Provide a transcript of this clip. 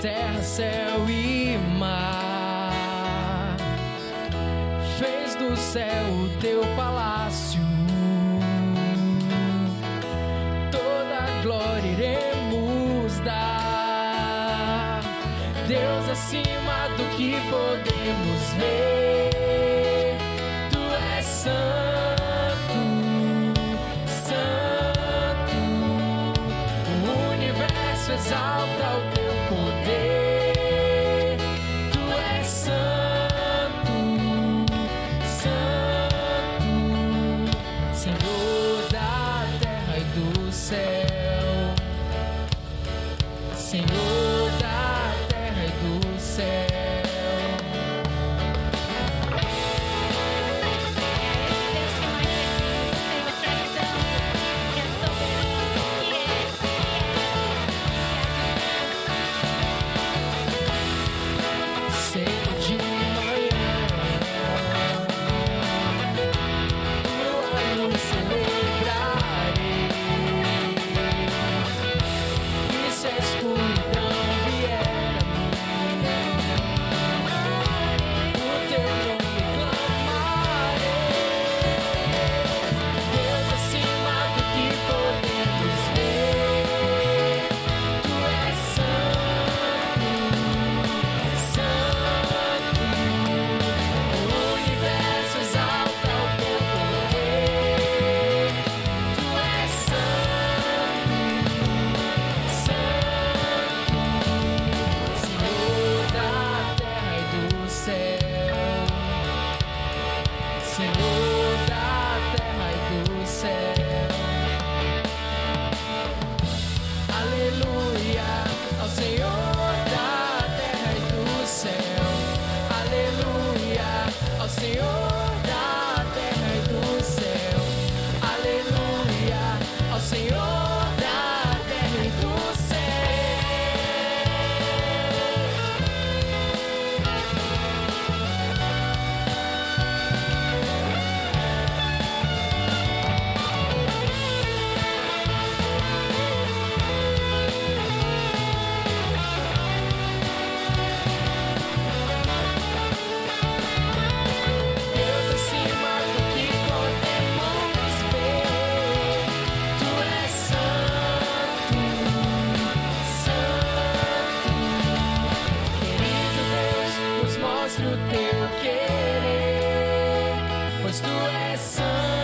terra, céu e mar. Fez do céu o teu palácio. Toda glória iremos dar. Deus acima do que podemos ver. Tu és santo. coleção.